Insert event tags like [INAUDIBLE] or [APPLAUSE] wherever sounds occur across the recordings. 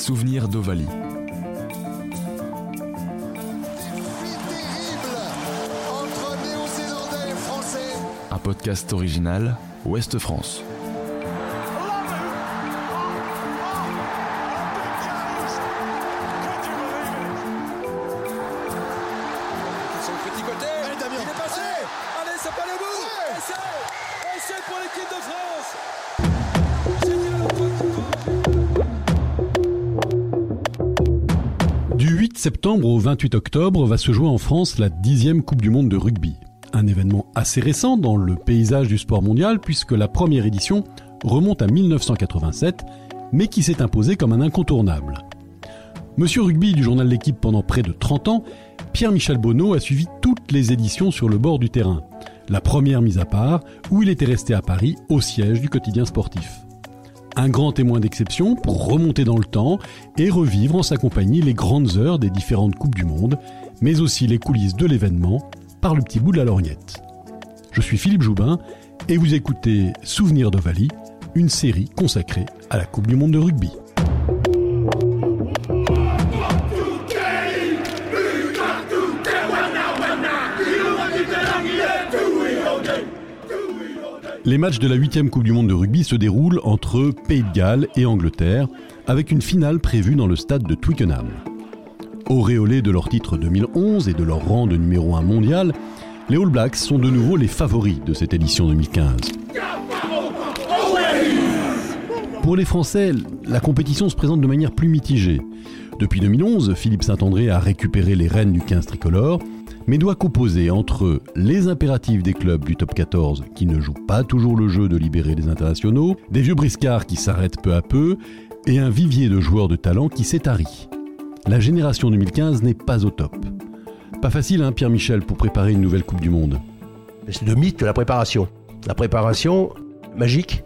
Souvenir d'Ovalie. Un podcast original Ouest France. Septembre au 28 octobre va se jouer en France la dixième Coupe du Monde de rugby. Un événement assez récent dans le paysage du sport mondial puisque la première édition remonte à 1987, mais qui s'est imposée comme un incontournable. Monsieur Rugby du journal L'équipe pendant près de 30 ans, Pierre-Michel Bonneau a suivi toutes les éditions sur le bord du terrain. La première mise à part, où il était resté à Paris au siège du quotidien sportif un grand témoin d'exception pour remonter dans le temps et revivre en sa compagnie les grandes heures des différentes Coupes du Monde, mais aussi les coulisses de l'événement par le petit bout de la lorgnette. Je suis Philippe Joubin et vous écoutez Souvenir d'Ovalie, une série consacrée à la Coupe du Monde de rugby. Les matchs de la 8 Coupe du Monde de rugby se déroulent entre Pays de Galles et Angleterre, avec une finale prévue dans le stade de Twickenham. Auréolés de leur titre 2011 et de leur rang de numéro 1 mondial, les All Blacks sont de nouveau les favoris de cette édition 2015. Pour les Français, la compétition se présente de manière plus mitigée. Depuis 2011, Philippe Saint-André a récupéré les rênes du 15 tricolore, mais doit composer entre les impératifs des clubs du top 14 qui ne jouent pas toujours le jeu de libérer les internationaux, des vieux briscards qui s'arrêtent peu à peu, et un vivier de joueurs de talent qui s'est tari. La génération 2015 n'est pas au top. Pas facile, hein, Pierre-Michel, pour préparer une nouvelle Coupe du Monde. C'est le mythe de la préparation. La préparation magique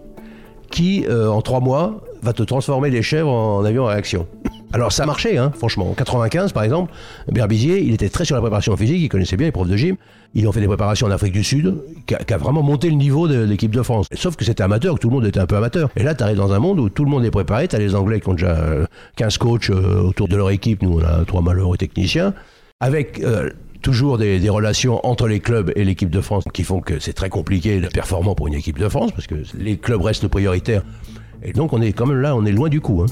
qui, euh, en trois mois, va te transformer les chèvres en avion à réaction. Alors ça marchait, hein, franchement. En 95, par exemple, Berbizier, il était très sur la préparation physique, il connaissait bien les profs de gym. Ils ont fait des préparations en Afrique du Sud, qui a, vraiment monté le niveau de l'équipe de France. Sauf que c'était amateur, que tout le monde était un peu amateur. Et là, tu arrives dans un monde où tout le monde est préparé. Tu as les Anglais qui ont déjà euh, 15 coachs euh, autour de leur équipe. Nous, on a trois malheureux techniciens. Avec euh, toujours des, des relations entre les clubs et l'équipe de France qui font que c'est très compliqué de performant pour une équipe de France, parce que les clubs restent prioritaires. Et donc, on est quand même là, on est loin du coup. Hein.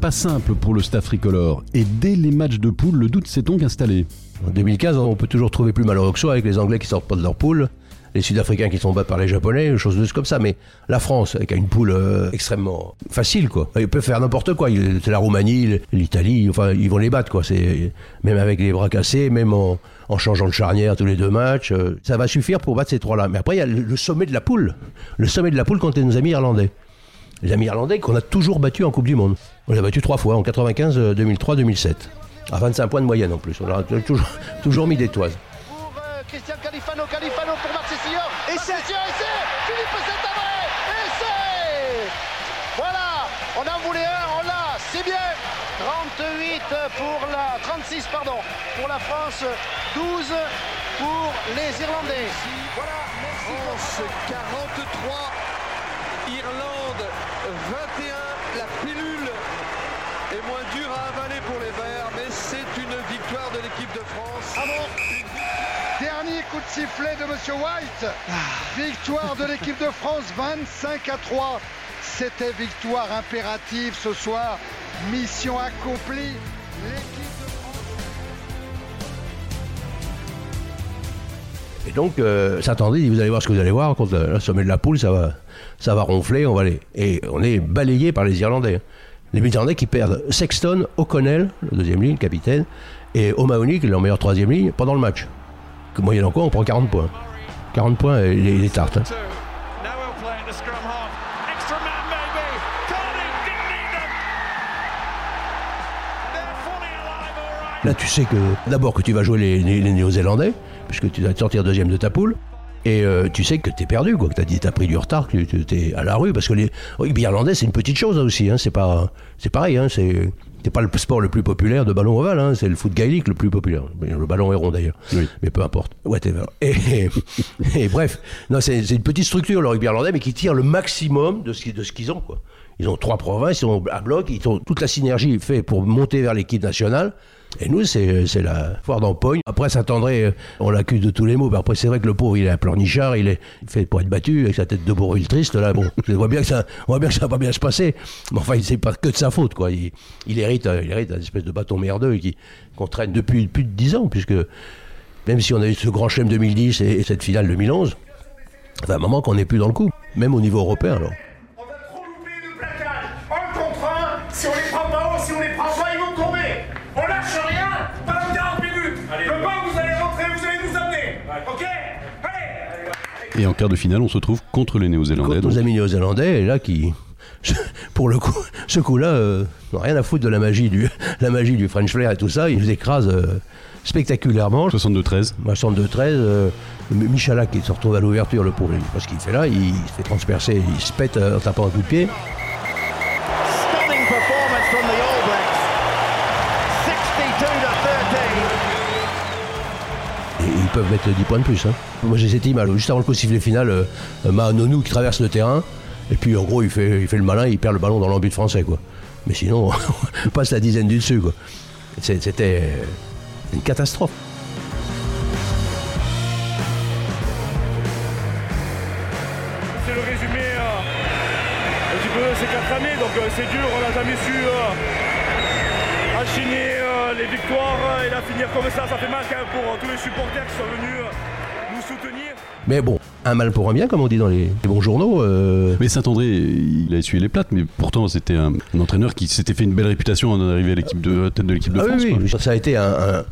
Pas simple pour le staff tricolore, et dès les matchs de poule, le doute s'est donc installé. En 2015, on peut toujours trouver plus malheureux que soi avec les Anglais qui sortent pas de leur poule, les Sud-Africains qui sont battus par les Japonais, choses de comme ça. Mais la France, avec une poule euh, extrêmement facile, quoi. Ils peuvent faire n'importe quoi. C'est la Roumanie, l'Italie, enfin, ils vont les battre, quoi. C'est même avec les bras cassés, même en, en changeant de charnière tous les deux matchs, euh, ça va suffire pour battre ces trois-là. Mais après, il y a le, sommet de la poule, le sommet de la poule contre nos amis irlandais. Les amis irlandais qu'on a toujours battus en Coupe du Monde. On les a battus trois fois, en 95, euh, 2003, 2007. À 25 points de moyenne en plus. On a [LAUGHS] toujours, mis des toises. pour euh, Christian Califano, Califano pour Marc Sessillon. Et c'est et c'est Philippe Saint-André Et c'est Voilà, on en voulait un, on l'a, c'est bien 38 pour la 36 pardon pour la France, 12 pour les Irlandais. Voilà, merci. France 43, Irlande 21, la pilule est moins dure à avaler pour les Verts, mais c'est une victoire de l'équipe de France. Bravo. Dernier coup de sifflet de Monsieur White. Victoire de l'équipe de France 25 à 3. C'était victoire impérative ce soir. Mission accomplie. L'équipe de Et donc, euh, s'attendait, dit, vous allez voir ce que vous allez voir, contre le, sommet de la poule, ça va, ça va ronfler, on va aller. Et on est balayé par les Irlandais. Les Irlandais qui perdent Sexton, O'Connell, le deuxième ligne, capitaine, et O'Mahony, leur meilleure troisième ligne, pendant le match. Moyennant quoi, on prend 40 points. 40 points et les, les tartes. hein. Là, tu sais que d'abord que tu vas jouer les, les- les Néo-Zélandais, puisque tu vas te sortir deuxième de ta poule. Et euh, tu sais que t'es perdu, quoi, que t'as dit, t'as pris du retard, que tu t'es à la rue, parce que les rugby irlandais, c'est une petite chose aussi, hein, c'est pas, c'est pareil, hein, c'est pas le sport le plus populaire de ballon ovale, hein, c'est le foot gaélique le plus populaire. Le ballon est rond d'ailleurs, Oui. mais peu importe. Whatever. Et, et- et bref, non, c'est une petite structure le rugby irlandais, mais qui tire le maximum de ce qu'ils de ce qu'ils ont. Quoi. Ils ont trois provinces, ils sont à bloc, ils ont toute la synergie fait pour monter vers l'équipe nationale. Et nous, c'est c'est la foire d'empoigne. Après, Saint-André, euh, on l'accuse de tous les maux. Mais après, c'est vrai que le pauvre, il est un pleurnichard, il est fait pour être battu avec sa tête de bourrule triste. Là, bon, [LAUGHS] on voit bien que ça, on voit bien que ça va pas bien se passer. Mais enfin, c'est pas que de sa faute, quoi. Il, il hérite, euh, il hérite d'un espèce de bâton merdeux qui qu'on traîne depuis plus de 10 ans, puisque même si on a eu ce grand chelem 2010 et, et cette finale 2011, ça fait un moment qu'on n'est plus dans le coup, même au niveau européen. Alors. On a trop loupé de plaquage. Un contre un, on les Et en quart de finale, on se trouve contre les Néo-Zélandais. Contre nos amis néo-zélandais, et là, qui, pour le coup, ce coup-là, euh, rien à foutre de la magie du, [LAUGHS] la magie du French Flair et tout ça. Ils nous écrasent euh, spectaculairement. 62-13. 62-13, euh, Michalak qui se retrouve à l'ouverture, le pauvre, parce qu'il fait là, il se fait transpercer, il se pète euh, en tapant un coup de pied. Mettre 10 points de plus. hein. Moi j'ai cette image, juste avant le coup sifflet final, euh, Mahanonou qui traverse le terrain, et puis en gros il fait, il fait le malin, il perd le ballon dans l'embut français. quoi. Mais sinon, on [LAUGHS] passe la dizaine du dessus. quoi. C'était une catastrophe. C'est le résumé euh, un petit donc euh, c'est dur, on n'a jamais su euh, euh, les victoires euh, et la finir comme ça, ça fait mal quand même pour euh, tous les supporters qui sont venus euh, nous soutenir. Mais bon, un mal pour un bien, comme on dit dans les, les bons journaux. euh, Mais Saint-André, il a essuyé les plates, mais pourtant c'était un, un entraîneur qui s'était fait une belle réputation en arrivant à l'équipe de à la tête de l'équipe de Ah France. oui, quoi. ça a été un, un-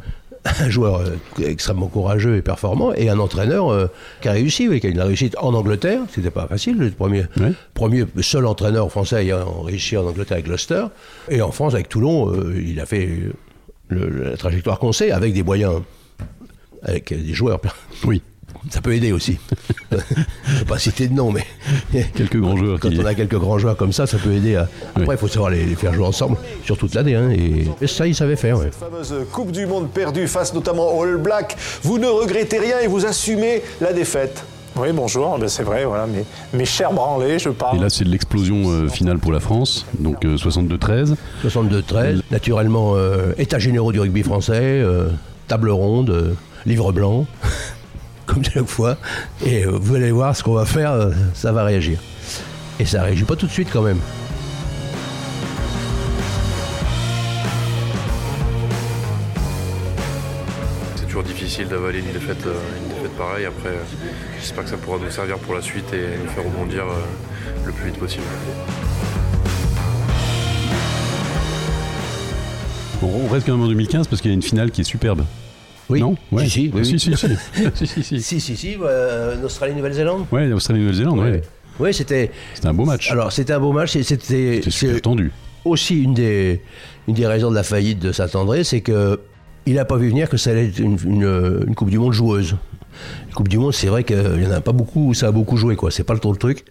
un joueur extrêmement courageux et performant et un entraîneur euh, qui a réussi, oui, qui a la réussite en Angleterre. C'était pas facile, le premier, premier seul entraîneur français ayant réussi en Angleterre avec Gloucester. Et en France, avec Toulon, euh, il a fait le- la trajectoire qu'on sait avec des moyens, avec des joueurs. [LAUGHS] Oui, Ça peut aider aussi. [LAUGHS] Je ne vais pas citer de nom, mais quelques grands joueurs quand qui. on a quelques grands joueurs comme ça, ça peut aider à. Après, il faut savoir les, les faire jouer ensemble sur toute l'année. hein, et, et ça, il savait faire. ouais. fameuse Coupe du Monde perdue face notamment aux All Blacks. Vous ne regrettez rien et vous assumez la défaite. Oui, bonjour, ben, c'est vrai, voilà, mes, mes chers branlés, je parle. Et là, c'est l'explosion euh, finale pour la France, donc euh, 62-13. 62-13, naturellement, euh, état généraux du rugby français, euh, table ronde, euh, livre blanc, [LAUGHS] comme chaque fois. Et euh, vous allez voir ce qu'on va faire, euh, ça va réagir. Et ça réagit pas tout de suite quand même. Toujours difficile d'avaler une défaite, euh, une défaite pareille. Après, euh, j'espère que ça pourra nous servir pour la suite et nous faire rebondir euh, le plus vite possible. Bon, on reste quand même en 2015 parce qu'il y a une finale qui est superbe. Oui. Non Ouais. Si, si, oui, si, oui. si, si. [LAUGHS] si, si, si. Si, si, si, euh, Australie-Nouvelle-Zélande Ouais, Australie-Nouvelle-Zélande, ouais. Oui, c'était. C'était un beau match. Alors, c'était un beau match. et C'était C'était tendu. aussi une des, une des raisons de la faillite de Saint-André, c'est que il n'a pas vu venir que ça allait être une, Coupe du Monde joueuse. Coupe du Monde, c'est vrai qu'il n'y en a pas beaucoup où ça a beaucoup joué, quoi. C'est pas le trop truc.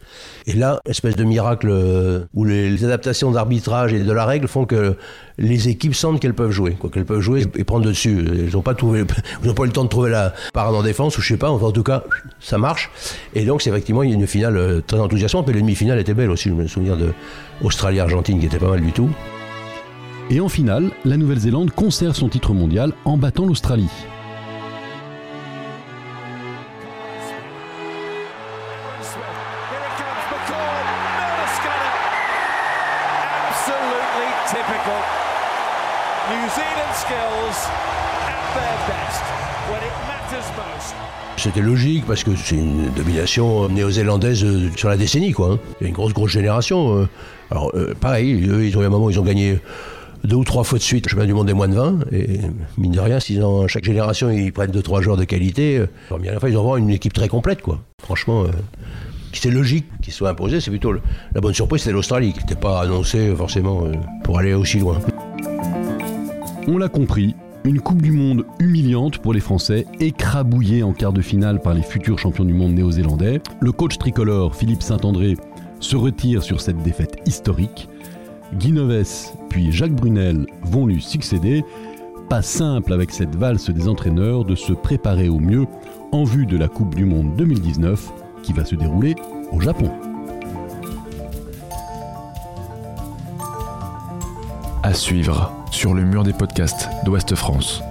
Et là, espèce de miracle euh, où les, adaptations d'arbitrage et de la règle font que les équipes sentent qu'elles peuvent jouer, quoi, qu'elles peuvent jouer et, prendre dessus. Ils n'ont pas trouvé, [LAUGHS] pas eu le temps de trouver la parade en défense ou je sais pas. En tout cas, ça marche. Et donc, c'est effectivement une finale euh, très enthousiasmante. Mais la demi-finale était belle aussi. Je me souviens de Australie-Argentine qui était pas mal du tout. Et en finale, la Nouvelle-Zélande conserve son titre mondial en battant l'Australie. C'était logique parce que c'est une domination néo-zélandaise euh, sur la décennie, quoi. hein. Il y a une grosse, grosse génération. euh. Alors, euh, pareil, eux, ils ont eu un moment où ils ont gagné deux ou trois fois de suite championnat du monde des moins de 20. Et mine de rien, s'ils ont, chaque génération, ils prennent deux, trois joueurs de qualité, euh, bien à ils ont vraiment une équipe très complète, quoi. Franchement, euh, c'était logique qu'ils soient imposés. C'est plutôt la bonne surprise, c'était l'Australie, qui n'était pas annoncée forcément euh, pour aller aussi loin. On l'a compris, une Coupe du Monde humiliante pour les Français, écrabouillée en quart de finale par les futurs champions du monde néo-zélandais. Le coach tricolore Philippe Saint-André se retire sur cette défaite historique. Guy Noves puis Jacques Brunel vont lui succéder. Pas simple avec cette valse des entraîneurs de se préparer au mieux en vue de la Coupe du Monde 2019 qui va se dérouler au Japon. À suivre sur le mur des podcasts d'Ouest France.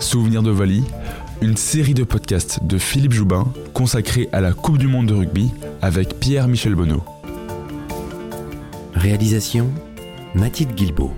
Souvenir de Vali, une série de podcasts de Philippe Joubin consacrée à la Coupe du Monde de rugby avec Pierre-Michel Bonneau. Réalisation Mathilde Guilbeault.